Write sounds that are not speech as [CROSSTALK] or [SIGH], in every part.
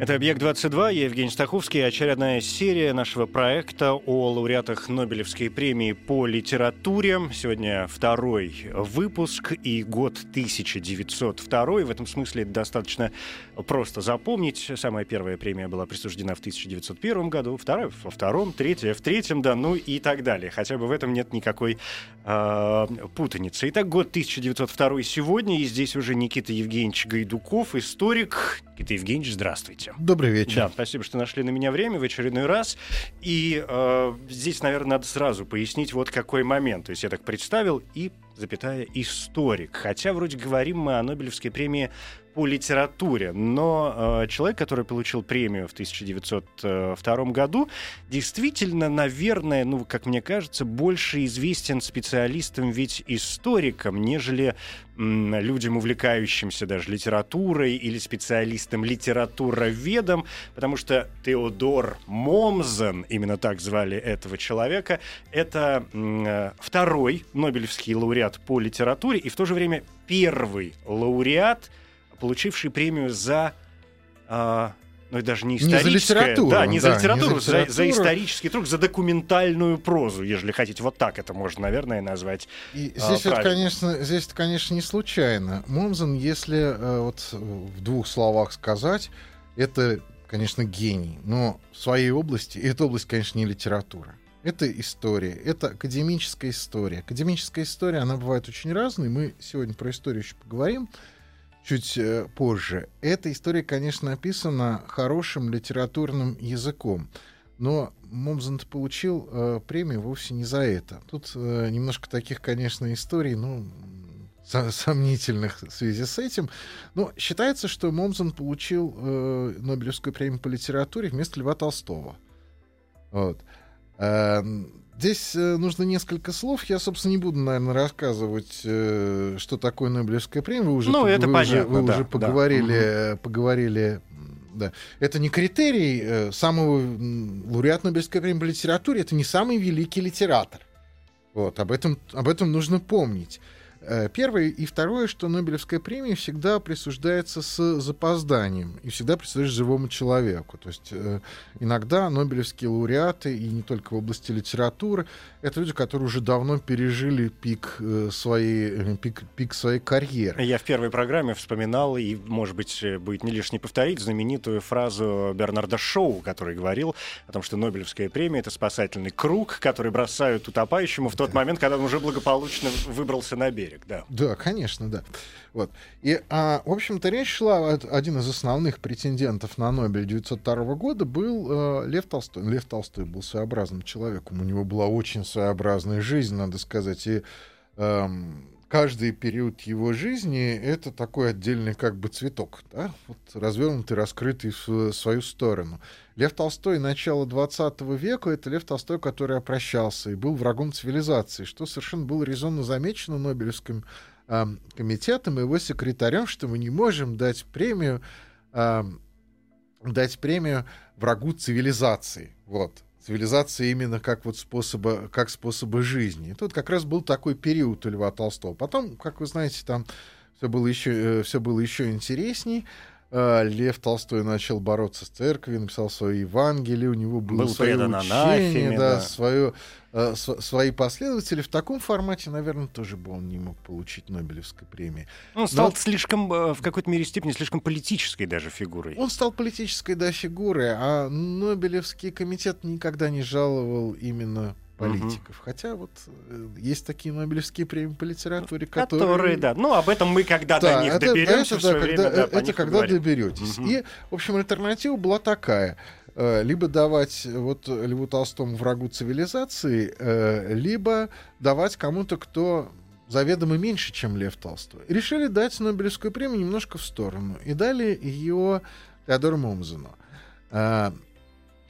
Это «Объект-22», я Евгений Стаховский, очередная серия нашего проекта о лауреатах Нобелевской премии по литературе. Сегодня второй выпуск и год 1902. В этом смысле достаточно просто запомнить. Самая первая премия была присуждена в 1901 году, вторая во втором, третья в третьем, да, ну и так далее. Хотя бы в этом нет никакой э, путаницы. Итак, год 1902 сегодня, и здесь уже Никита Евгеньевич Гайдуков, историк. Никита Евгеньевич, здравствуйте. Добрый вечер. Да, спасибо, что нашли на меня время в очередной раз. И э, здесь, наверное, надо сразу пояснить вот какой момент. То есть я так представил и, запятая, историк. Хотя вроде говорим мы о Нобелевской премии по литературе, но э, человек, который получил премию в 1902 году, действительно, наверное, ну, как мне кажется, больше известен специалистам, ведь историкам, нежели м, людям, увлекающимся даже литературой или специалистам литературоведом, потому что Теодор Момзен, именно так звали этого человека, это м, э, второй Нобелевский лауреат по литературе и в то же время первый лауреат, получивший премию за... а, ну, и даже не Не за историческое. литературу, Да, не за да, не за литературу, за, за литературу. исторический труд, за документальную прозу, если хотите. Вот так это можно, наверное, назвать. И А, здесь, это, конечно, здесь это, конечно, не случайно. Момзен, если э, вот э, в двух словах сказать, это, конечно, гений. Но в своей области, и эта область, конечно, не литература. Это история, это академическая история. Академическая история, она бывает очень разной. Мы сегодня про историю еще поговорим чуть э, позже. Эта история, конечно, написана хорошим литературным языком. Но Момзен получил э, премию вовсе не за это. Тут э, немножко таких, конечно, историй, ну, сомнительных в связи с этим. Но считается, что Момзен получил э, Нобелевскую премию по литературе вместо Льва Толстого. Вот. Э, Здесь э, нужно несколько слов. Я, собственно, не буду, наверное, рассказывать, э, что такое Нобелевская премия. Вы уже, Ну, это вы уже- понятно, вы да, уже да. поговорили, э, поговорили. Да. Это не критерий э, самого м, лауреат Нобелевской премии по литературе. Это не самый великий литератор. Вот, об этом, об этом нужно помнить. Э, Первое и второе, что Нобелевская премия всегда присуждается с запозданием и всегда присуждается живому человеку. То есть э, иногда Нобелевские лауреаты, и не только в области литературы, это люди, которые уже давно пережили пик, э, своей, пик, пик своей карьеры. Я в первой программе вспоминал, и, может быть, будет не лишне повторить, знаменитую фразу Бернарда Шоу, который говорил о том, что Нобелевская премия — это спасательный круг, который бросают утопающему в тот момент, когда он уже благополучно выбрался на берег. Да. Да, конечно, да. Вот. И, а, в общем-то, речь шла, один из основных претендентов на Нобель 1902 года был э, Лев Толстой. Лев Толстой был своеобразным человеком, у него была очень своеобразная жизнь, надо сказать, и эм, каждый период его жизни — это такой отдельный как бы цветок, да, вот развернутый, раскрытый в свою сторону. Лев Толстой начала 20 века — это Лев Толстой, который опрощался и был врагом цивилизации, что совершенно было резонно замечено Нобелевским ам, комитетом и его секретарем, что мы не можем дать премию, ам, дать премию врагу цивилизации. Вот. Цивилизация именно как вот способа, как способа жизни. И тут как раз был такой период у Льва Толстого. Потом, как вы знаете, там все было еще, все было еще интересней. А, Лев Толстой начал бороться с церковью, написал свое Евангелие, у него было Был свое учение, анафеме, да, да. свое, э, св- свои последователи. В таком формате, наверное, тоже бы он не мог получить Нобелевской премии. Он стал Но- слишком, э, в какой-то мере степени, слишком политической даже фигурой. Он стал политической да, фигурой, а Нобелевский комитет никогда не жаловал именно политиков. Хотя вот э, есть такие Нобелевские премии по литературе, которые... Которые, да. Ну, об этом мы когда Да, до них это, доберемся это, в да, свое когда, время. да, э, это когда поговорим. доберетесь. Мгм. И, в общем, альтернатива была такая. Э, Либо давать вот Льву Толстому врагу цивилизации, э, либо давать кому-то, кто заведомо меньше, чем Лев Толстой. Решили дать Нобелевскую премию немножко в сторону. И дали ее Теодору Момзену.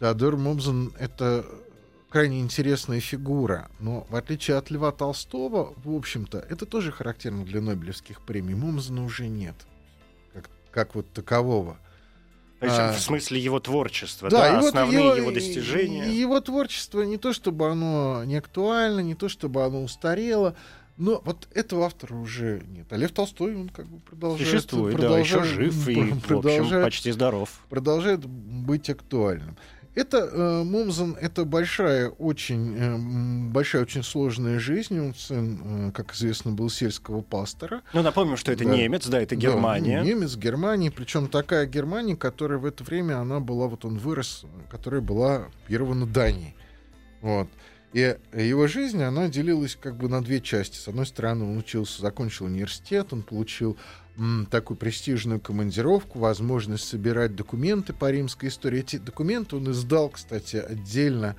Теодор Момзен — это крайне интересная фигура, но в отличие от Льва Толстого, в общем-то, это тоже характерно для Нобелевских премий. Момзена уже нет, как, как вот такового. То есть, А, в смысле его творчества, Да, да, и вот основные его, его, достижения. и- и Его творчество не то чтобы оно не актуально, не то чтобы оно устарело, но вот этого автора уже нет. А Лев Толстой, он как бы продолжает... Существует, да, еще продолжает- жив и, в общем, продолжает почти здоров. продолжает быть актуальным. Это э, Момзен, это большая, очень э, большая, очень сложная жизнь. Он сын, э, как известно, был сельского пастора. Ну, напомним, что это Да. немец, да, это Да, Германия. ну, немец Германии, причем такая Германия, которая в это время она была, вот он вырос, которая была оккупирована Данией. Вот. И его жизнь, она делилась как бы на две части. С одной стороны, он учился, закончил университет, он получил такую престижную командировку, возможность собирать документы по римской истории. Эти документы он издал, кстати, отдельно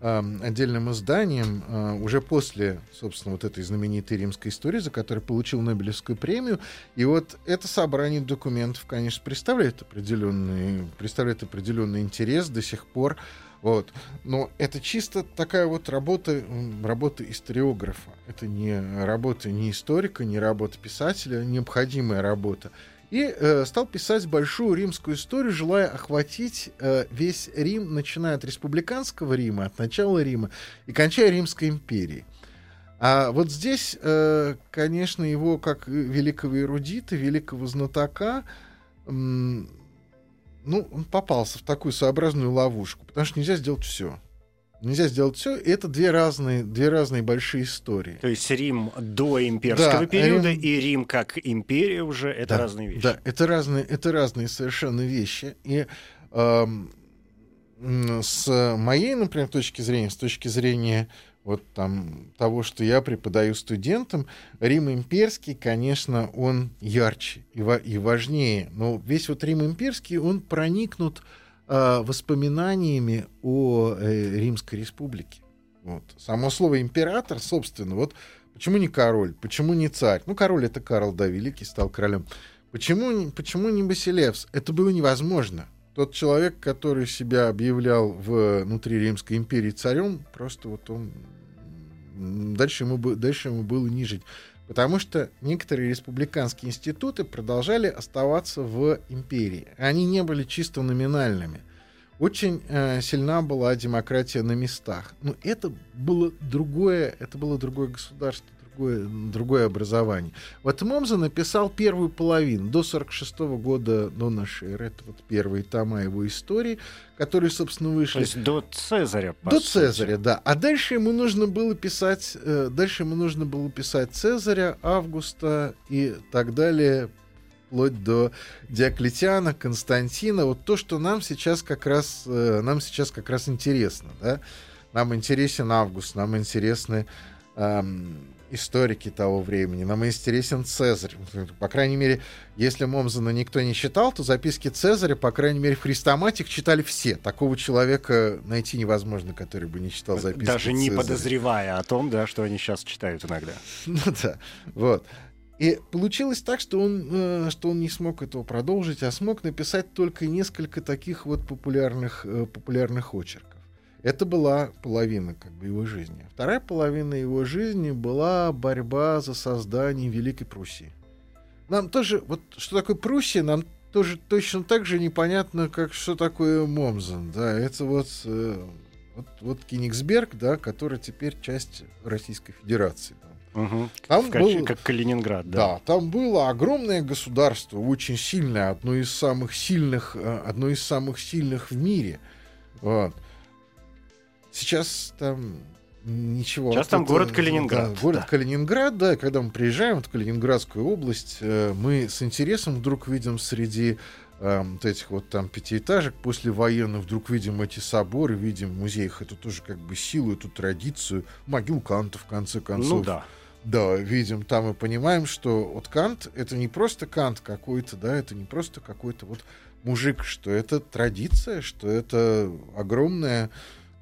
эм, отдельным изданием э, уже после, собственно, вот этой знаменитой римской истории, за которую получил Нобелевскую премию. И вот это собрание документов, конечно, представляет определенный, представляет определенный интерес до сих пор. Вот. Но это чисто такая вот работа, работа историографа. Это не работа ни историка, не работа писателя, необходимая работа. И э, стал писать большую римскую историю, желая охватить э, весь Рим, начиная от республиканского Рима, от начала Рима, и кончая Римской империей. А вот здесь, э, конечно, его как великого эрудита, великого знатока, ну, он попался в такую своеобразную ловушку, потому что нельзя сделать все. Нельзя сделать все, и это две разные, две разные большие истории. То есть Рим до имперского Да, периода Рим- и Рим как империя уже это Да, разные вещи. Да, это разные, это разные совершенно вещи. И эм, с моей, например, точки зрения, с точки зрения вот там того, что я преподаю студентам, Рим имперский, конечно, он ярче и, ва- и важнее. Но весь вот Рим имперский, он проникнут э, воспоминаниями о э, Римской республике. Вот. Само слово император, собственно, вот почему не король, почему не царь? Ну, король это Карл, да, Великий стал королем. Почему, почему не Басилевс? Это было невозможно. Тот человек, который себя объявлял внутри Римской империи царем, просто вот он... Дальше ему, дальше ему было не жить. Потому что некоторые республиканские институты продолжали оставаться в империи. Они не были чисто номинальными. Очень э, сильна была демократия на местах. Но это было другое, это было другое государство, другое, другое образование. Вот Момза написал первую половину, до 46 года до нашей эры. Это вот первые тома его истории, которые, собственно, То вышли. есть до Цезаря, До сути. Цезаря, да. А дальше ему нужно было писать, э, дальше ему нужно было писать Цезаря, Августа и так далее, вплоть до Диоклетиана, Константина. Вот то, что нам сейчас как раз, э, нам сейчас как раз интересно, да. Нам интересен Август, нам интересны эм, историки того времени, нам интересен Цезарь. По крайней мере, если Момзена никто не читал, то записки Цезаря, по крайней мере, в Христоматик читали все. Такого человека найти невозможно, который бы не читал записки Даже не Цезаря. подозревая о том, да, что они сейчас читают иногда. [LAUGHS] Ну да, вот. И получилось так, что он, э, что он не смог этого продолжить, а смог написать только несколько таких вот популярных, э, популярных очерков. Это была половина как бы, его жизни. Вторая половина его жизни была борьба за создание Великой Пруссии. Нам тоже, вот что такое Пруссия, нам тоже точно так же непонятно, как что такое Момзен. Да, это вот, э, вот, вот Кенигсберг, да, который теперь часть Российской Федерации. да. Мгм. Там качестве- был- Как Калининград, да. Да, там было огромное государство, очень сильное, одно из самых сильных, э, одно из самых сильных в мире. Вот. Сейчас там ничего. Сейчас Вот там это, город Калининград, да, город да. Калининград, да. Когда мы приезжаем в Калининградскую область, э, мы с интересом вдруг видим среди э, вот этих вот там пятиэтажек после военных вдруг видим эти соборы, видим в музеях эту тоже как бы силу, эту традицию, могил Канта в конце концов. Ну да. Да, видим там и понимаем, что вот Кант это не просто Кант какой-то, да, это не просто какой-то вот мужик, что это традиция, что это огромная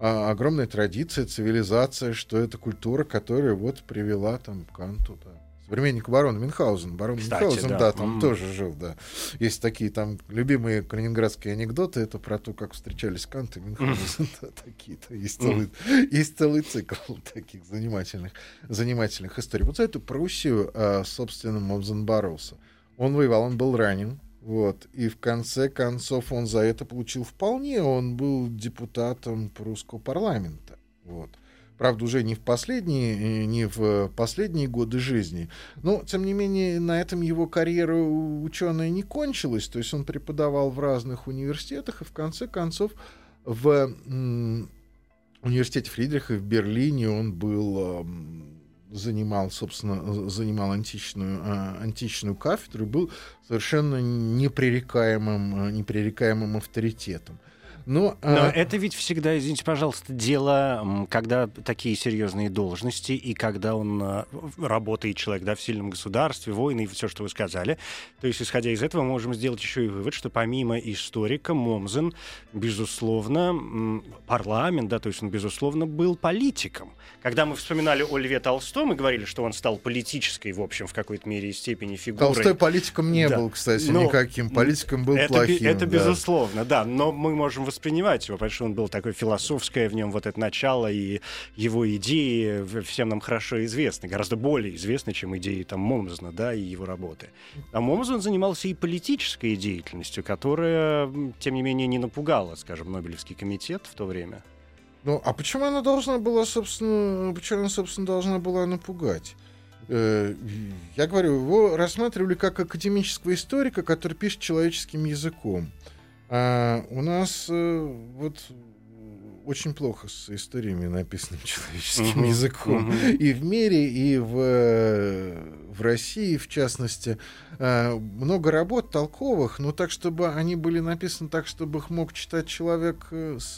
а, огромная традиция, цивилизация, что это культура, которая вот привела там к Канту, да. Современник барона Мюнхгаузен. Барон Кстати, Мюнхгаузен, да. да, там Мгм. тоже жил, да. Есть такие там любимые калининградские анекдоты, это про то, как встречались Кант и Мюнхгаузен. [LAUGHS] Да, Такие-то. Есть целый, есть целый цикл таких занимательных, занимательных историй. Вот за эту Пруссию, а, собственно, Мобзен боролся. Он воевал, он был ранен, вот, и в конце концов он за это получил вполне, он был депутатом прусского парламента, вот. Правда, уже не в последние, э, не в последние годы жизни. Но, тем не менее, на этом его карьера ученая не кончилась. То есть он преподавал в разных университетах, и в конце концов в университете Фридриха в Берлине он был занимал, собственно, занимал античную, а, античную кафедру и был совершенно непререкаемым, а, непререкаемым авторитетом. Но, Но а, это ведь всегда, извините, пожалуйста, дело, когда такие серьезные должности, и когда он э, работает человек да, в сильном государстве, войны и все, что вы сказали. То есть, исходя из этого, мы можем сделать еще и вывод, что помимо историка, Момзен, безусловно, парламент, да, то есть он, безусловно, был политиком. Когда мы вспоминали о Льве Толстом и говорили, что он стал политической, в общем, в какой-то мере и степени фигурой. Толстой политиком не Да. был, кстати, Но, никаким. Политиком был это, плохим. это да. безусловно, да. Но мы можем воспринимать его, потому что он был такой философское, в нем вот это начало, и его идеи всем нам хорошо известны, гораздо более известны, чем идеи там Момзена, да, и его работы. А Момзен занимался и политической деятельностью, которая, тем не менее, не напугала, скажем, Нобелевский комитет в то время. Ну, а почему она должна была, собственно, почему она, собственно, должна была напугать? Э, Я говорю, его рассматривали как академического историка, который пишет человеческим языком. А у нас э, вот очень плохо с историями, написанными человеческим Мгм, языком. мгм. И в мире, и в, э, в России, в частности, э, много работ толковых, но так, чтобы они были написаны так, чтобы их мог читать человек э, с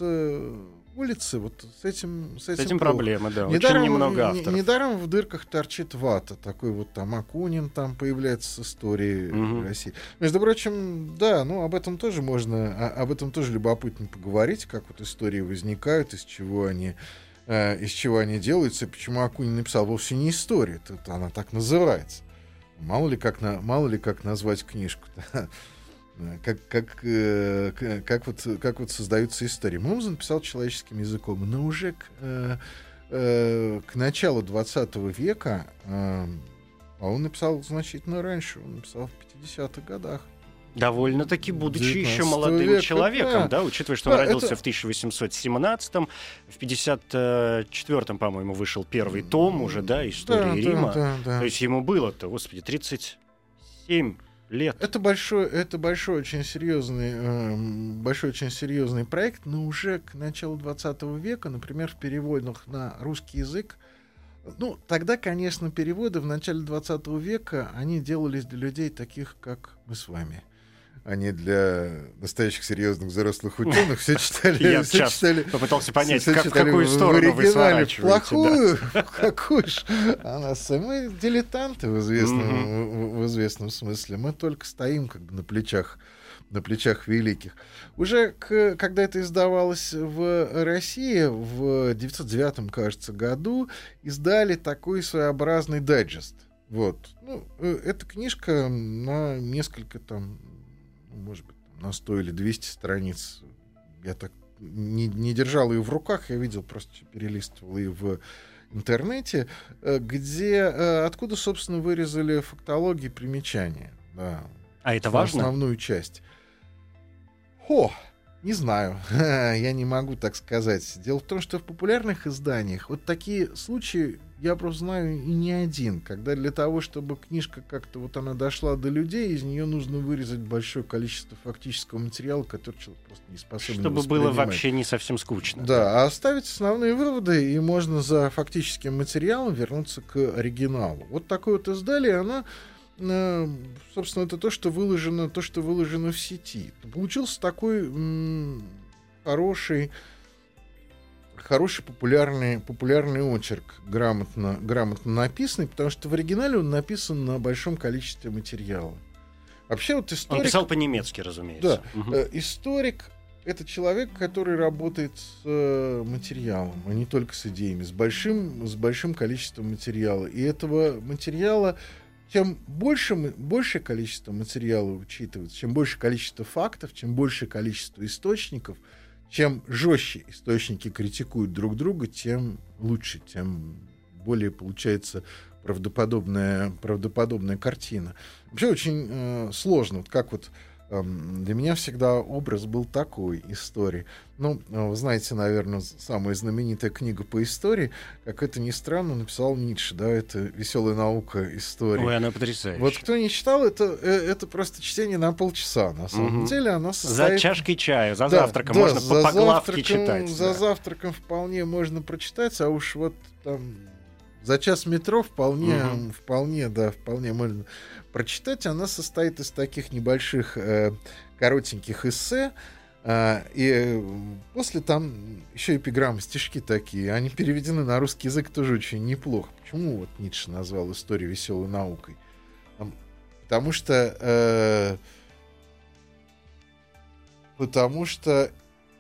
улицы, вот с этим, с С этим, этим плохо. проблема, да. Недаром, Очень немного не- авторов. недаром в дырках торчит вата. Такой вот там Акунин там появляется с историей Мгм. России. Между прочим, да, ну об этом тоже можно, а- об этом тоже любопытно поговорить, как вот истории возникают, из чего они э, из чего они делаются, и почему Акунин написал вовсе не историю, это она так называется. Мало ли как, на, мало ли как назвать книжку. [LAUGHS] Как, как, э, как, вот, как вот создаются истории. Момзен писал человеческим языком, но уже к, э, э, к началу 20 века, э, а он написал значительно раньше, он написал в 50-х годах. Довольно-таки, будучи еще 19 молодым века, человеком, да. да. учитывая, что он Да, родился это- в 1817-м, в 54-м, по-моему, вышел первый том уже, да, истории Да, да, Рима. да, да. То есть ему было-то, господи, 37 лет. Это большой, это большой очень серьезный, эм, большой очень серьезный проект, но уже к началу 20 века, например, в переводах на русский язык, ну, тогда, конечно, переводы в начале 20 века, они делались для людей таких, как мы с вами. Не для настоящих серьезных взрослых ученых. Все [LAUGHS] читали, Я все читали Попытался понять, все как- в читали какую в сторону вы оригинале сворачиваете. да. Плохую, [LAUGHS] какую ж. А нас мы дилетанты в известном, в- в известном смысле. Мы только стоим как бы на плечах на плечах великих. Уже к- когда это издавалось в России в 909, кажется, году, издали такой своеобразный дайджест. Вот. Ну, э, эта книжка на несколько там, может быть, на 100 или 200 страниц. Я так не, не держал ее в руках, я видел, просто перелистывал ее в интернете, э, где, э, откуда, собственно, вырезали фактологии примечания. Да, А это важно? Основную часть. О, не знаю, [LAUGHS] я не могу так сказать. Дело в том, что в популярных изданиях вот такие случаи я просто знаю и не один, когда для того, чтобы книжка как-то вот она дошла до людей, из нее нужно вырезать большое количество фактического материала, который человек просто не способен Чтобы было вообще не совсем скучно. Да, а оставить основные выводы, и можно за фактическим материалом вернуться к оригиналу. Вот такое вот издание, оно, э, собственно, это то, что выложено, то, что выложено в сети. Получился такой м, хороший, хороший популярный, популярный очерк, грамотно, грамотно написанный, потому что в оригинале он написан на большом количестве материала. Вообще вот Он историк... писал по-немецки, разумеется. Да. Мгм. Э, историк это человек, который работает с э, материалом, а не только с идеями, с большим, с большим количеством материала. И этого материала, чем больше, большее количество материала учитывается, чем больше количество фактов, чем больше количество источников, чем жестче источники критикуют друг друга, тем лучше, тем более получается правдоподобная, правдоподобная картина. Вообще очень э, сложно, вот как вот для меня всегда образ был такой истории. Ну, э, вы знаете, наверное, самая знаменитая книга по истории, как это ни странно, написал Ницше, да, это «Веселая наука истории». Ой, она потрясающая. Вот кто не читал, это, э, это просто чтение на полчаса. На самом Мгм. деле оно За состоит... чашкой чая, за Да, завтраком да, можно за по, по главке читать. За да. завтраком вполне можно прочитать, а уж вот там за час метро вполне, Мгм. вполне, да, вполне можно прочитать. Она состоит из таких небольших э, коротеньких эссе. а, и э, после там еще эпиграммы, стишки такие. Они переведены на русский язык тоже очень неплохо. Почему вот Ницше назвал историю веселой наукой? Потому что э, потому что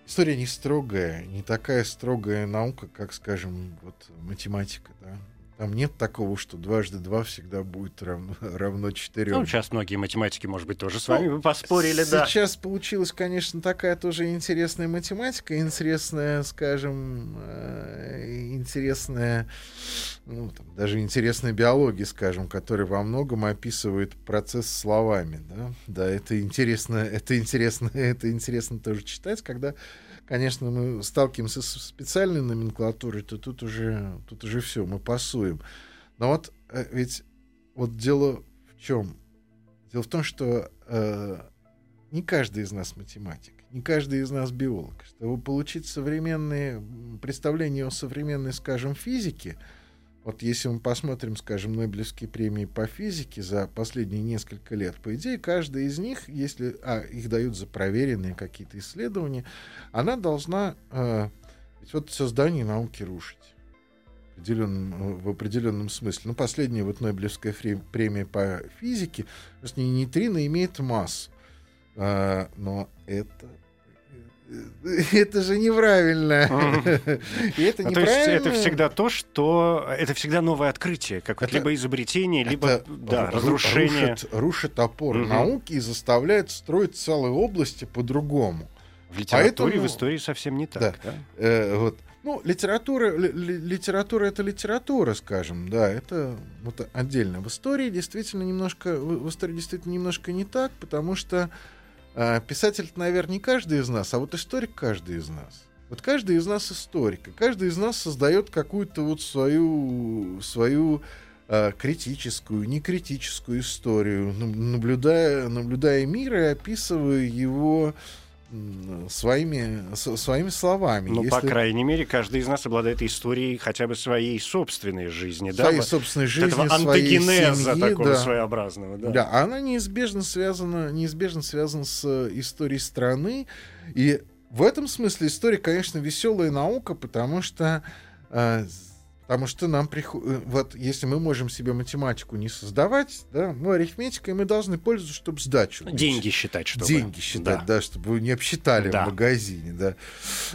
история не строгая, не такая строгая наука, как, скажем, вот математика, да. Там нет такого, что дважды два всегда будет равно, [LAUGHS] равно четырем. Ну, сейчас многие математики, может быть, тоже с вами бы поспорили, да. Сейчас получилась, конечно, такая тоже интересная математика, интересная, скажем, э, интересная, ну, там, даже интересная биология, скажем, которая во многом описывает процесс словами, да. Да, это интересно, это интересно, [LAUGHS] это интересно тоже читать, когда конечно, мы сталкиваемся с специальной номенклатурой, то тут уже, тут уже все, мы пасуем. Но вот э, ведь вот дело в чем? Дело в том, что э, не каждый из нас математик, не каждый из нас биолог. Чтобы получить современные представления о современной, скажем, физике, вот если мы посмотрим, скажем, Нобелевские премии по физике за последние несколько лет, по идее, каждая из них, если а, их дают за проверенные какие-то исследования, она должна э, ведь вот создание науки рушить в определенном, определенном смысле. Ну, последняя вот Нобелевская премия по физике, то есть не нейтрино имеет массу. А, но это [LAUGHS] это же неправильно. [LAUGHS] И это А то есть это всегда то, что... Это всегда новое открытие, как Это- либо изобретение, либо Это да, ру- разрушение. Рушит, рушит опору Мгм. науки и заставляет строить целые области по-другому. В литературе, Поэтому- в истории совсем не так. Да. да? Э, вот. Ну, литература, ли- ли- литература это литература, скажем, да, это вот отдельно. В истории действительно немножко, в истории действительно немножко не так, потому что э, писатель, наверное, не каждый из нас, а вот историк каждый из нас. Вот каждый из нас историк, и каждый из нас создает какую-то вот свою, свою э, критическую, некритическую историю, наб- наблюдая, наблюдая мир и описывая его м, своими, своими словами. Ну, по Если- крайней мере, каждый из нас обладает историей хотя бы своей собственной жизни, да? своей вот собственной жизни, этого своей антогенеза семьи, такого да. своеобразного, да. Да, она неизбежно связана, неизбежно связана с э, историей страны. И в этом смысле история, конечно, веселая наука, потому что, э, потому что нам приходит, вот если мы можем себе математику не создавать, да, ну арифметикой мы должны пользоваться, чтобы сдачу. Деньги считать, чтобы. Деньги считать, да, чтобы вы не обсчитали Да. в магазине, да.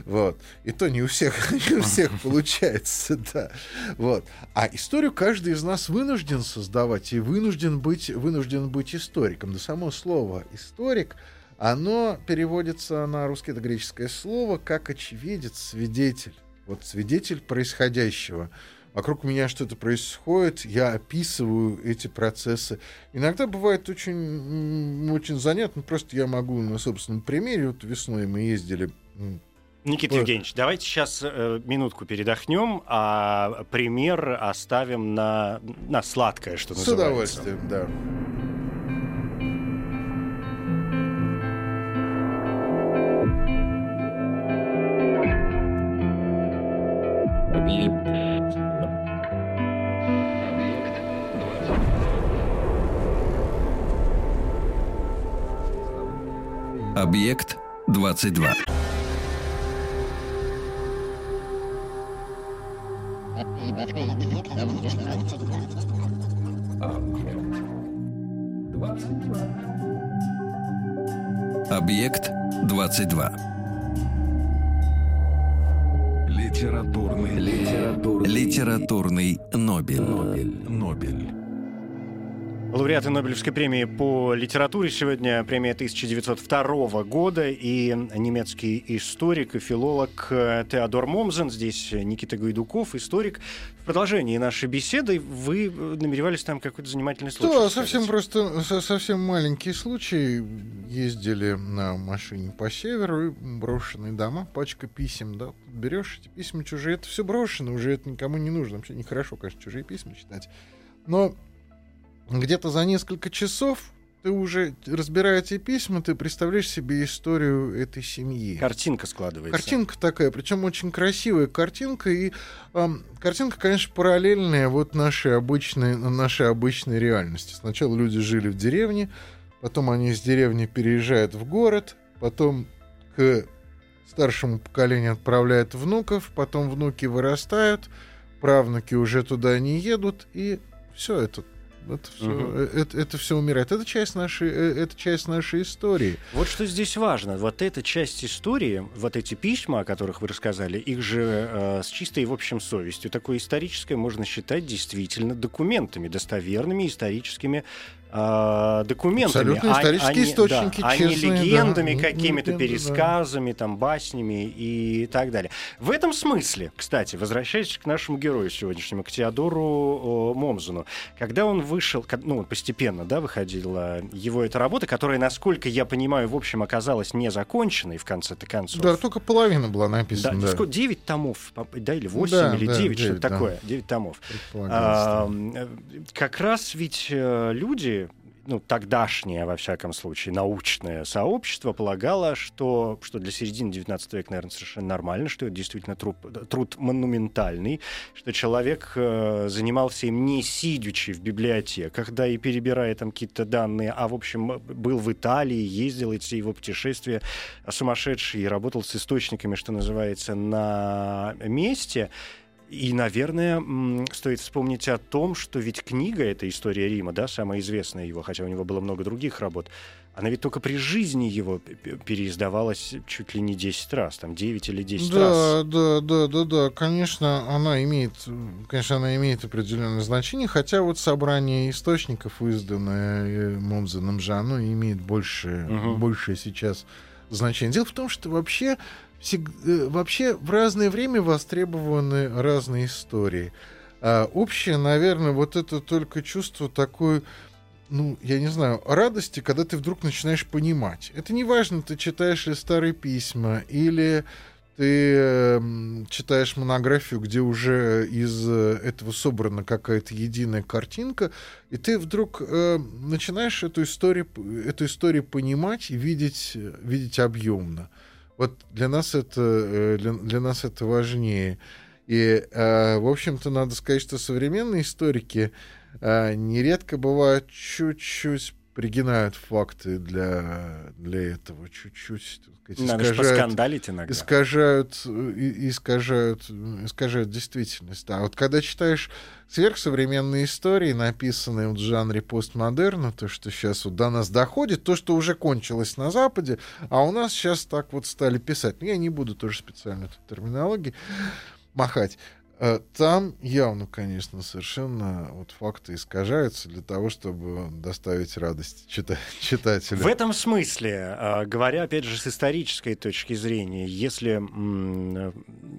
Вот. И то не у всех, [LAUGHS] не у всех [LAUGHS] получается, да. Вот. А историю каждый из нас вынужден создавать и вынужден быть, вынужден быть историком. Да само слово историк, оно переводится на русский, это греческое слово, как очевидец, свидетель. Вот свидетель происходящего. Вокруг меня что-то происходит, я описываю эти процессы. Иногда бывает очень, очень занятно, просто я могу на собственном примере, вот весной мы ездили Никита Вот. Евгеньевич, давайте сейчас э, минутку передохнем, а пример оставим на, на сладкое, что с называется. удовольствием, да. Объект 22. Объект 22. Литературный, литературный, литературный Нобель. Нобель. Нобель. Лауреаты Нобелевской премии по литературе сегодня премия 1902 года и немецкий историк и филолог э, Теодор Момзен. Здесь Никита Гайдуков, историк. В продолжении нашей беседы вы намеревались там какой-то занимательный случай. Да, совсем просто, со- совсем маленький случай. Ездили на машине по северу, и брошенные дома, пачка писем, да. Берешь эти письма чужие, это все брошено, уже это никому не нужно. Вообще нехорошо, конечно, чужие письма читать. Но где-то за несколько часов ты уже, разбирая эти письма, ты представляешь себе историю этой семьи. Картинка складывается. Картинка такая, причем очень красивая картинка. И ам, картинка, конечно, параллельная вот нашей обычной, нашей обычной реальности. Сначала люди жили в деревне, потом они из деревни переезжают в город, потом к старшему поколению отправляют внуков, потом внуки вырастают, правнуки уже туда не едут, и все это. Это все, Мгм. это, все умирает. Это часть нашей, э, это часть нашей истории. Вот что здесь важно. Вот эта часть истории, вот эти письма, о которых вы рассказали, их же э, с чистой, в общем, совестью, такое историческое можно считать действительно документами, достоверными историческими э, документами. Абсолютно исторические не- источники, да, а не честные, да. легендами Н- какими-то, легенды, да. пересказами, там, баснями и так далее. В этом смысле, кстати, возвращаясь к нашему герою сегодняшнему, к Теодору э, Момзуну, когда он вышел, ну, постепенно, да, выходила его эта работа, которая, насколько я понимаю, в общем, оказалась незаконченной в конце-то концов. Да, только половина была Да, написана. Да, сколько- 9 томов, да, или 8, Да, или да, 9, что-то девять, да. такое, 9 томов. да. А, э, как раз ведь э, люди, ну, тогдашнее, во всяком случае, научное сообщество полагало, что, что для середины 19 века, наверное, совершенно нормально, что это действительно труд, труд монументальный, что человек э, занимался им не сидячи в библиотеках, да, и перебирая там какие-то данные, а, в общем, был в Италии, ездил эти его путешествия сумасшедший, и работал с источниками, что называется, на месте. И, наверное, стоит вспомнить о том, что ведь книга эта «История Рима», да, самая известная его, хотя у него было много других работ, она ведь только при жизни его переиздавалась чуть ли не 10 раз, там 9 или 10 раз. Да, да, да, да, да, конечно, она имеет, конечно, она имеет определенное значение, хотя вот собрание источников, изданное э, Момзеном оно имеет больше, Мгм. больше сейчас значение. Дело в том, что вообще, э, вообще в разное время востребованы разные истории. А общее, наверное, вот это только чувство такое, ну, я не знаю, радости, когда ты вдруг начинаешь понимать. Это не важно, ты читаешь ли старые письма, или ты эм, читаешь монографию, где уже из э, этого собрана какая-то единая картинка, и ты вдруг э, начинаешь эту историю, эту историю понимать и видеть, видеть объемно. Вот для нас это, э, для, для нас это важнее. И, э, в общем-то, надо сказать, что современные историки э, нередко бывают чуть-чуть пригинают факты для, для этого, чуть-чуть сказать, Надо искажают, поскандалить иногда. искажают, искажают, искажают действительность. Да. Вот когда читаешь сверхсовременные истории, написанные в жанре постмодерна, то, что сейчас вот до нас доходит, то, что уже кончилось на Западе, а у нас сейчас так вот стали писать. Ну, я не буду тоже специально тут терминологии махать. Э, Там явно, конечно, совершенно вот факты искажаются для того, чтобы доставить радость чита- [LAUGHS] читателю. В этом смысле, а, говоря, опять же, с исторической точки зрения, если э,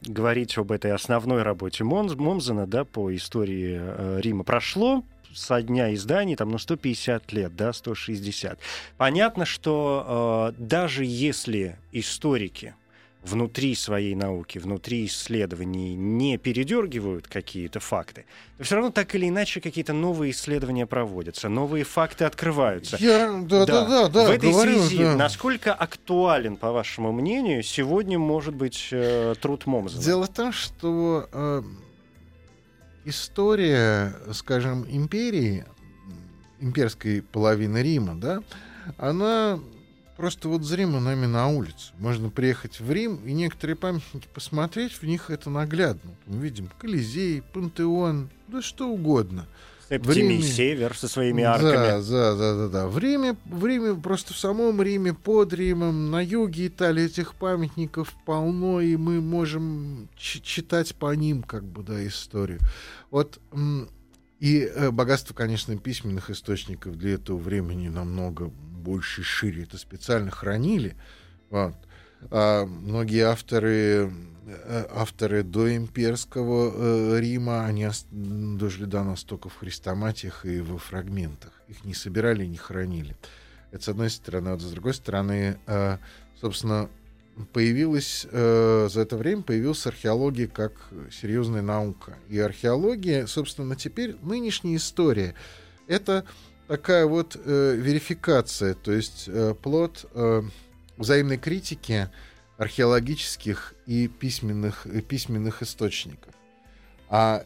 говорить об этой основной работе Момзена да, по истории э, Рима, прошло со дня издания там, ну, 150 лет, да, 160. Понятно, что э, даже если историки внутри своей науки, внутри исследований не передергивают какие-то факты, то все равно так или иначе какие-то новые исследования проводятся, новые факты открываются. Я, да, да, да, да, В этой говорю, связи, да. насколько актуален, по вашему мнению, сегодня может быть э, труд Момзена? Дело в том, что э, история, скажем, империи, имперской половины Рима, да, она просто вот зримо нами на улице. Можно приехать в Рим и некоторые памятники посмотреть, в них это наглядно. Мы видим Колизей, Пантеон, да что угодно. Эптимий Время- Север со своими арками. Да, да, да, да, да. В Риме, в Риме, просто в самом Риме, под Римом, на юге Италии этих памятников полно, и мы можем читать по ним, как бы, да, историю. Вот, и э, богатство, конечно, письменных источников для этого времени намного больше и шире. Это специально хранили. Вот. А многие авторы, э, авторы доимперского э, Рима, они дожили до нас только в хрестоматиях и во фрагментах. Их не собирали, не хранили. Это с одной стороны. А вот с другой стороны, собственно, появилась э, за это время появилась археология как серьезная наука. И археология, собственно, теперь нынешняя история это такая вот э, верификация, то есть э, плод э, взаимной критики археологических и письменных, и письменных источников. А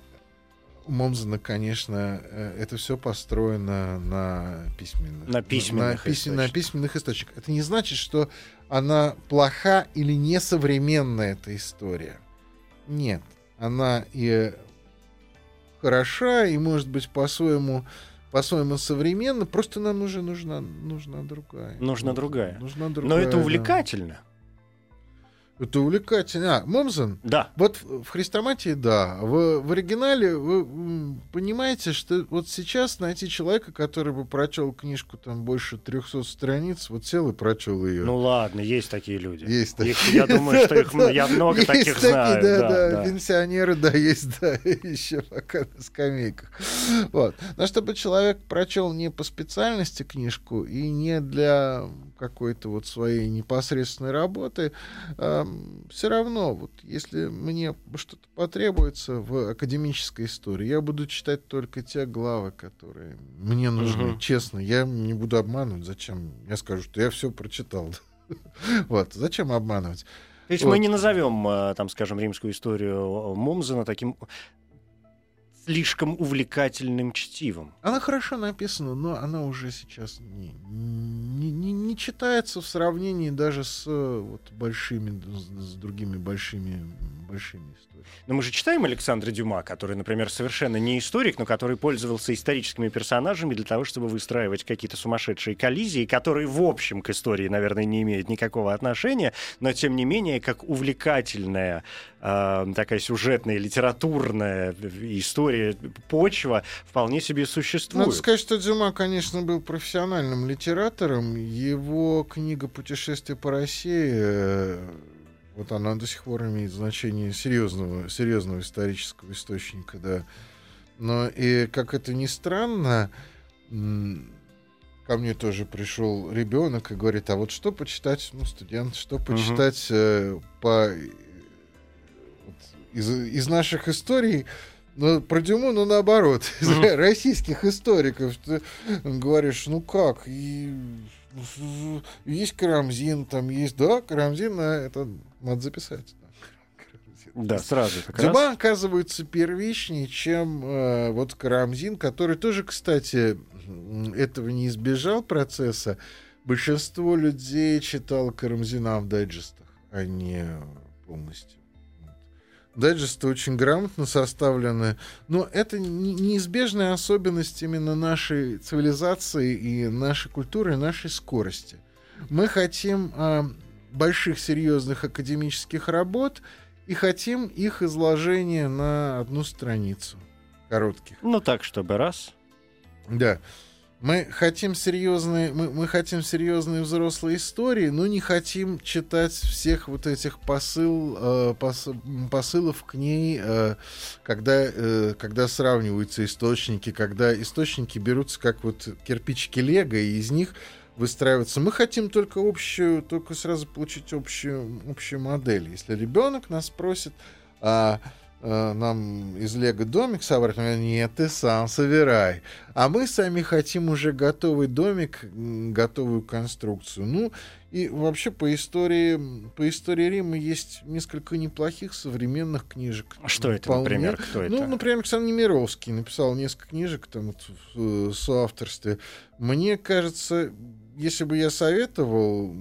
у Момзена, конечно, э, это все построено на письменных, На письменных на, пись- на источниках. письменных источниках. Это не значит, что она плоха или несовременная эта история. Нет, она и хороша, и может быть по-своему по-своему современно, просто нам уже нужна, нужна другая. Нужна другая. Нужна Но другая, это да. Это увлекательно. А, Момзен, Да. вот в хрестоматии, да. В, в оригинале вы понимаете, что вот сейчас найти человека, который бы прочел книжку там больше 300 страниц, вот сел и прочел ее. Ну ладно, есть такие люди. Есть Их- такие. я думаю, что их, [LAUGHS] я много Есть таких такие, знаю. Да, да, да, да. пенсионеры, да, есть, да, [LAUGHS] еще пока на скамейках. Вот. Но чтобы человек прочел не по специальности книжку и не для какой-то вот своей непосредственной работы, все равно, вот если мне что-то потребуется в академической истории, я буду читать только те главы, которые мне нужны. Мгм. Честно, я не буду обманывать. Зачем? Я скажу, что я все прочитал. [LAUGHS] Вот, зачем обманывать? То есть Вот. мы не назовем, э, там, скажем, римскую историю Момзена таким слишком увлекательным чтивом. Она хорошо написана, но она уже сейчас не, не, не- не читается в сравнении даже с э, вот, большими, с, с другими большими, большими историями. Но мы же читаем Александра Дюма, который, например, совершенно не историк, но который пользовался историческими персонажами для того, чтобы выстраивать какие-то сумасшедшие коллизии, которые, в общем, к истории, наверное, не имеют никакого отношения, но, тем не менее, как увлекательная э, такая сюжетная, литературная история, почва вполне себе существует. Надо сказать, что Дюма, конечно, был профессиональным литератором. Его книга «Путешествие по России», э, вот она до сих пор имеет значение серьезного, серьезного исторического источника, да. Но и, как это ни странно, ко мне тоже пришел ребенок и говорит, а вот что почитать, ну, студент, что почитать э, по вот из, из наших историй, ну, про Дюму, ну, наоборот, [LAUGHS] из Мгм. российских историков. Ты говоришь, ну как, и, есть Карамзин, там есть, да, Карамзин, а это надо записать. да. Сразу. Как раз. Оказывается первичнее, чем э, вот Карамзин, который тоже, кстати, этого не избежал процесса. Большинство людей читало Карамзина в дайджестах, а не полностью. Дайджесты очень грамотно составлены, но это не- неизбежная особенность именно нашей цивилизации и нашей культуры, и нашей скорости. Мы хотим а, больших серьезных академических работ, и хотим их изложение на одну страницу коротких. Ну так, чтобы раз. Да. Мы хотим серьезные, мы, мы хотим серьезные взрослые истории, но не хотим читать всех вот этих посыл, э, посылов к ней, э, когда, э, когда сравниваются источники, когда источники берутся как вот кирпичики Лего, и из них выстраиваться. Мы хотим только общую, только сразу получить общую, общую модель. Если ребенок нас просит, а, а, нам из Лего домик собрать, говорим, нет, ты сам собирай. А мы сами хотим уже готовый домик, готовую конструкцию. Ну, и вообще по истории, по истории Рима есть несколько неплохих современных книжек. А Что это, Вполне. например, кто это? Ну, например, Александр Немировский написал несколько книжек там в э, соавторстве. Мне кажется, если бы я советовал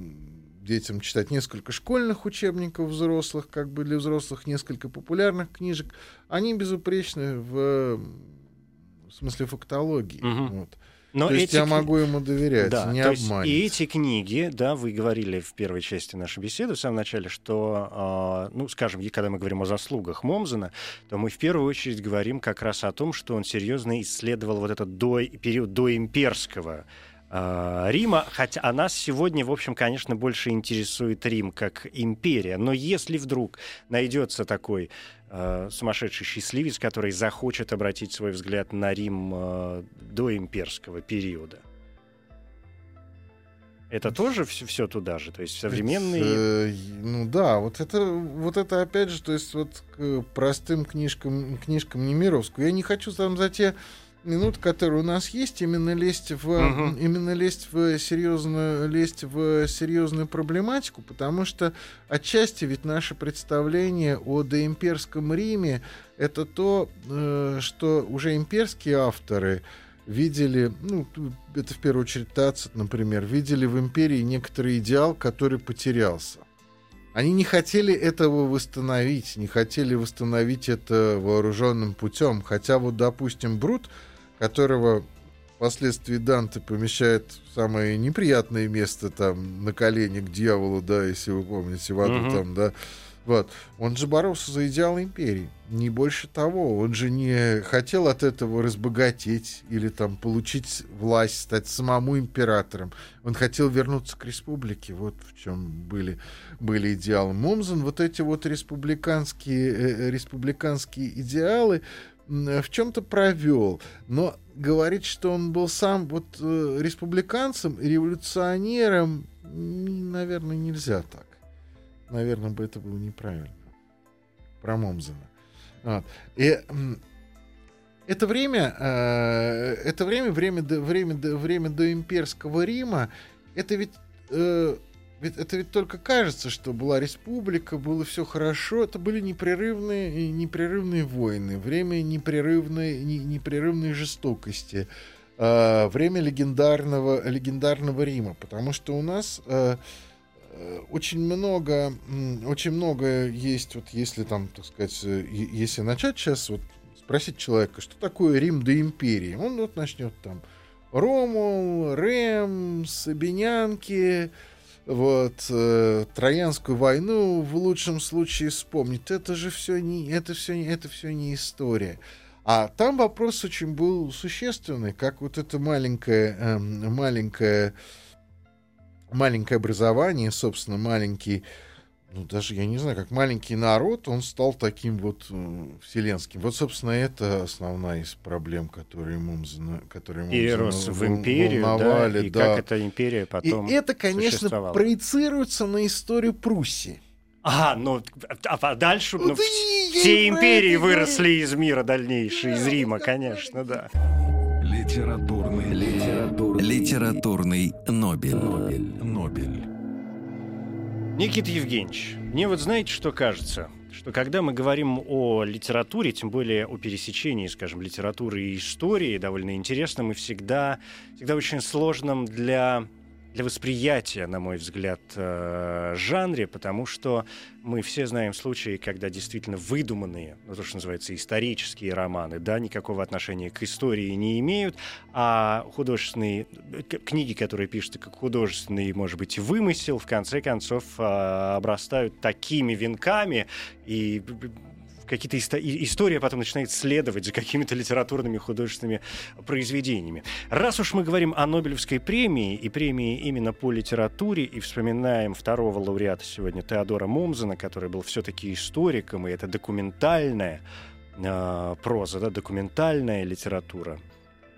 детям читать несколько школьных учебников взрослых, как бы для взрослых несколько популярных книжек, они безупречны в в смысле фактологии. Мгм. Вот. Но то есть эти я кни- могу ему доверять, Да, не есть обманет. и эти книги, да, вы говорили в первой части нашей беседы, в самом начале, что, а, ну, скажем, когда мы говорим о заслугах Момзена, то мы в первую очередь говорим как раз о том, что он серьезно исследовал вот этот до, период доимперского а, Рима, хотя а нас сегодня, в общем, конечно, больше интересует Рим как империя. Но если вдруг найдется такой а, сумасшедший счастливец, который захочет обратить свой взгляд на Рим а, до имперского периода, это тоже все, туда же, то есть современные... Э, Ну да, вот это, вот это опять же, то есть вот к простым книжкам, книжкам Немировского. Я не хочу там за те минуты, которые у нас есть, именно лезть в, Мгм. именно лезть в серьезную, лезть в серьезную проблематику, потому что отчасти ведь наше представление о доимперском Риме это то, э, что уже имперские авторы видели, ну, это в первую очередь Тацит, например, видели в империи некоторый идеал, который потерялся. Они не хотели этого восстановить, не хотели восстановить это вооруженным путем. Хотя вот, допустим, Брут, которого впоследствии Данте помещает в самое неприятное место там на колени к дьяволу, да, если вы помните, в аду Мгм. там, да, вот. Он же боролся за идеал империи. Не больше того. Он же не хотел от этого разбогатеть или там получить власть, стать самому императором. Он хотел вернуться к республике. Вот в чем были, были идеалы. Момзен вот эти вот республиканские, э, республиканские идеалы в чем-то провел. Но говорить, что он был сам вот э, республиканцем, революционером, м, наверное, нельзя так. Наверное, бы это было неправильно. Про Момзена. Вот. И это время, э, это время, время, до, время, до, время до имперского Рима, это ведь, э, ведь это ведь только кажется, что была республика, было все хорошо. Это были непрерывные, непрерывные войны, время непрерывной, не- непрерывной жестокости, э, время легендарного, легендарного Рима, потому что у нас э, э, очень много, очень много есть, вот если там, так сказать, э, если начать сейчас вот спросить человека, что такое Рим до империи, он вот начнет там Ромул, Рем, Сабинянки, вот э, Троянскую войну в лучшем случае вспомнить. Это же все не, это все, не- это все не история. А там вопрос очень был существенный, как вот это маленькое, эм, маленькое, маленькое образование, собственно, маленький, ну даже я не знаю, как маленький народ, он стал таким вот э, вселенским. Вот, собственно, это основная из проблем, которые Мумзена, которые Перерос Мумзена в вол- империю, да, и да. как эта империя потом... И это, конечно, проецируется на историю Пруссии. А, ну, а, а дальше... ну, Да и я все и империи выросли из мира дальнейшие, из Рима, конечно, да. Литературный, литературный, Литературный Нобель. Нобель, Нобель. Никита Евгеньевич, мне вот знаете, что кажется? Что когда мы говорим о литературе, тем более о пересечении, скажем, литературы и истории, довольно интересном и всегда, всегда очень сложном для, для восприятия, на мой взгляд, э, жанре, потому что мы все знаем случаи, когда действительно выдуманные, ну, то, что называется, исторические романы, да, никакого отношения к истории не имеют, а художественные книги, которые пишутся как художественный, может быть, вымысел, в конце концов а, обрастают такими венками, и какие-то иста- и- история потом начинает следовать за какими-то литературными художественными произведениями. Раз уж мы говорим о Нобелевской премии и премии именно по литературе, и вспоминаем второго лауреата сегодня Теодора Момзена, который был все-таки историком, и это документальная а, проза, да, документальная литература,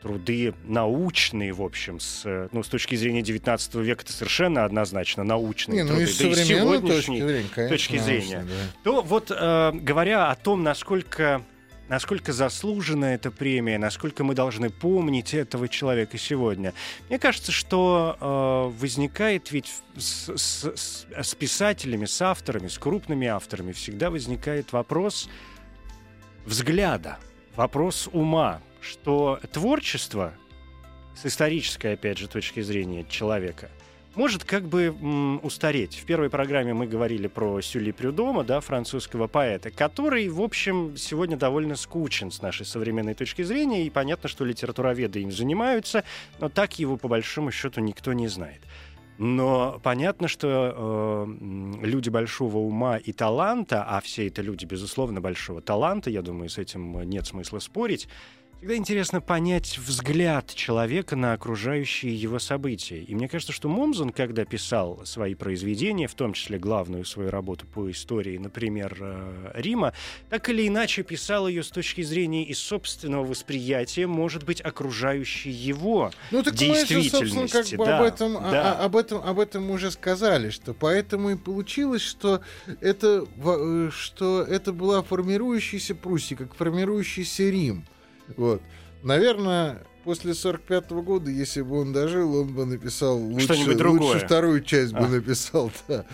труды научные, в общем, с, э, ну, с точки зрения 19 века это совершенно однозначно научные Не, ну труды. и с Да и точки зрения, конечно, точки зрения. научно, да. то вот э, говоря о том, насколько насколько заслужена эта премия, насколько мы должны помнить этого человека сегодня. Мне кажется, что э, возникает ведь с- с- с писателями, с авторами, с крупными авторами всегда возникает вопрос взгляда, вопрос ума, что творчество с исторической, опять же, точки зрения человека может как бы м, устареть. В первой программе мы говорили про Сюли Прюдома, да, французского поэта, который, в общем, сегодня довольно скучен с нашей современной точки зрения, и понятно, что литературоведы им занимаются, но так его по большому счету никто не знает. Но понятно, что э, люди большого ума и таланта, а все это люди, безусловно, большого таланта, я думаю, с этим нет смысла спорить, Всегда интересно понять взгляд человека на окружающие его события. И мне кажется, что Момзон, когда писал свои произведения, в том числе главную свою работу по истории, например, э, Рима, так или иначе писал ее с точки зрения и собственного восприятия, может быть, окружающей его Ну так мы же, действительности. собственно, как бы Да, об, этом, да. а- об, этом, об этом уже сказали, что поэтому и получилось, что это, э, что это была формирующаяся Пруссия, как формирующийся Рим. Вот. Наверное, после 45 года, если бы он дожил, он бы написал лучше, лучше вторую часть бы А. написал, [LAUGHS] да.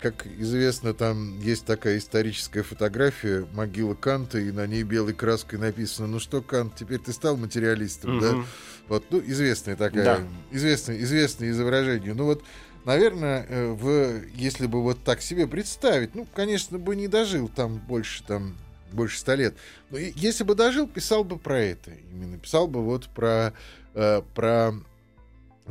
Как известно, там есть такая историческая фотография могила Канта, и на ней белой краской написано, ну что, Кант, теперь ты стал материалистом, да? Мгм. Вот, ну, известная такая, Да. известное, известное изображение. Ну вот, наверное, э, в, если бы вот так себе представить, ну, конечно, бы не дожил там больше, там, больше ста лет. Но и- если бы дожил, писал бы про это. Именно писал бы вот про, э, про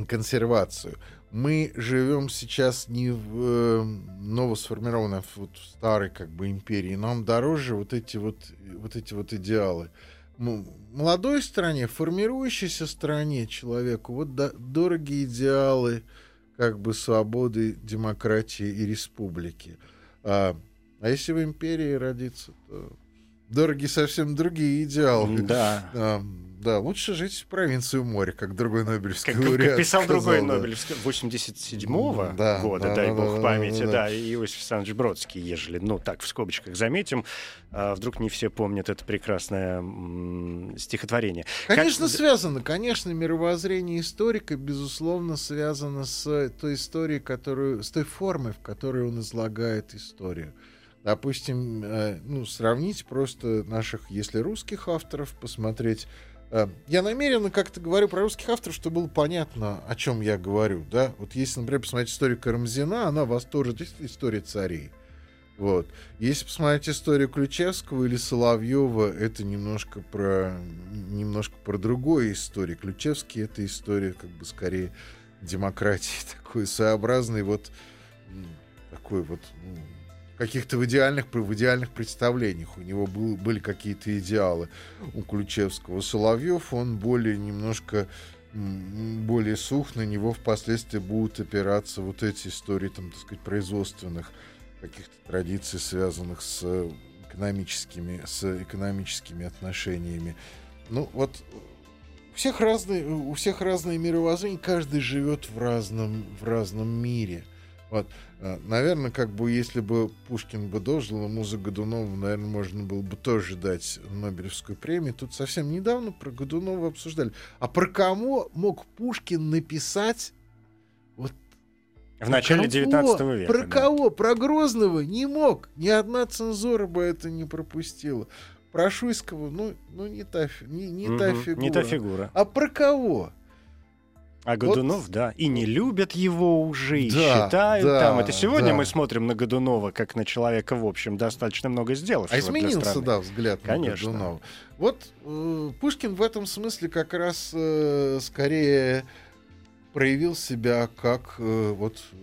консервацию. Мы живем сейчас не в э, новосформированной, а вот в старой как бы империи. Нам дороже вот эти вот, вот эти вот идеалы. Молодой стране, формирующейся стране человеку, вот до- дороги идеалы как бы свободы, демократии и республики. А, а если в империи родиться, то дороги совсем другие идеалы. Да. А, да, лучше жить в провинции моря, как другой Нобелевский Как, как- как лауреат писал сказал, другой да. Нобелевский 87-го Да, года, да, дай да, бог да, памяти, да, да, да. и Иосиф Александрович Бродский, ежели, ну, так, в скобочках заметим, а, вдруг не все помнят это прекрасное м, стихотворение. Конечно, Как- связано. Конечно, мировоззрение историка, безусловно, связано с той историей, которую, с той формой, в которой он излагает историю. Допустим, э, ну, сравнить просто наших, если русских авторов, посмотреть. Э, Я намеренно как-то говорю про русских авторов, чтобы было понятно, о чем я говорю. Да? Вот если, например, посмотреть историю Карамзина, она восторжит история царей. Вот. Если посмотреть историю Ключевского или Соловьева, это немножко про немножко про другое история. Ключевский это история как бы скорее демократии, [LAUGHS] такой своеобразный вот такой вот ну, каких-то в идеальных в идеальных представлениях у него был, были какие-то идеалы у Ключевского. Соловьев он более немножко более сух, на него впоследствии будут опираться вот эти истории, там, так сказать, производственных каких-то традиций, связанных с экономическими, с экономическими отношениями. Ну, вот у всех разные, у всех разные мировоззрения, каждый живет в разном, в разном мире. Вот, э, наверное, как бы, если бы Пушкин бы дожил, ему за Годунова, наверное, можно было бы тоже дать Нобелевскую премию. Тут совсем недавно про Годунова обсуждали. А про кого мог Пушкин написать вот В начале Кого? 19 века. Про да. кого? Про Грозного не мог. Ни одна цензура бы это не пропустила. Про Шуйского, ну, ну не, та, не, не та Мгм, фигура. Не та фигура. А про кого? А Годунов, да, и не любят его уже, и Да, считают да, там. Это сегодня да. мы смотрим на Годунова как на человека, в общем, достаточно много сделавшего А изменился, да, взгляд Конечно. на Годунова. Вот э, Пушкин в этом смысле как раз э, скорее проявил себя как э, вот э,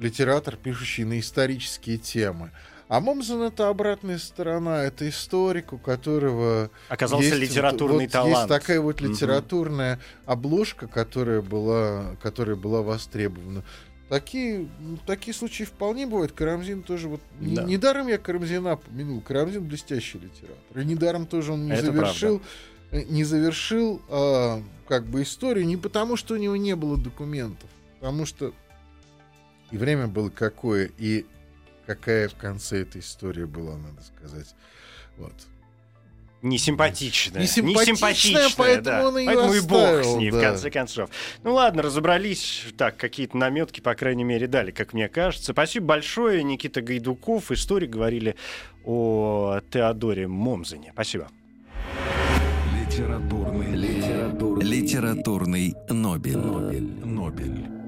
литератор, пишущий на исторические темы. А Момзен это обратная сторона, это историк, у которого Оказался есть литературный вот- талант. Есть такая вот литературная обложка, которая была, которая была востребована. Такие, ну, такие случаи вполне бывают. Карамзин тоже вот... не- Да. Недаром я Карамзина помянул. Карамзин блестящий литератор. И недаром тоже он не Это завершил, э, не завершил а, как бы историю не потому, что у него не было документов, потому что и время было какое, и какая в конце этой истории была, надо сказать. Вот. Несимпатичная. Несимпатичная, Несимпатичная, поэтому да. он её Поэтому и бог с оставил, ней, в да. конце концов. Ну ладно, разобрались. Так, какие-то наметки, по крайней мере, дали, как мне кажется. Спасибо большое. Никита Гайдуков, историк, говорили о Теодоре Момзене. Спасибо. Литературный, Литературный Нобель. Нобель.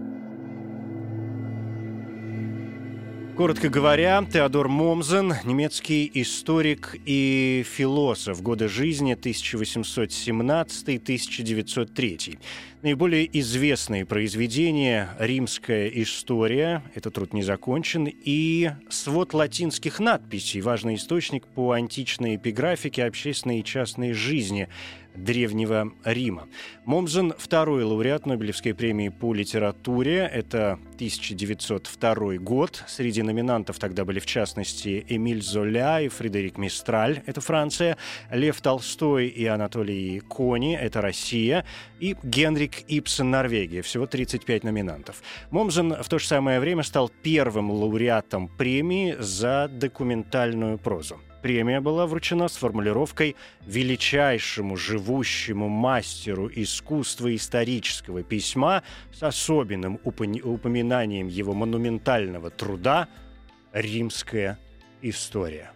Коротко говоря, Теодор Момзен, немецкий историк и философ года жизни 1817-1903. Наиболее известные произведения «Римская история», этот труд не закончен, и свод латинских надписей, важный источник по античной эпиграфике общественной и частной жизни Древнего Рима. Момзен – второй лауреат Нобелевской премии по литературе. Это 1902 год. Среди номинантов тогда были, в частности, Эмиль Золя и Фредерик Мистраль – это Франция, Лев Толстой и Анатолий Кони – это Россия, и Генрик Ипсен – Норвегия. Всего 35 номинантов. Момзен в то же самое время стал первым лауреатом премии за документальную прозу. Премия была вручена с формулировкой «величайшему живущему мастеру искусства исторического письма» с особенным упоминанием его монументального труда «Римская история».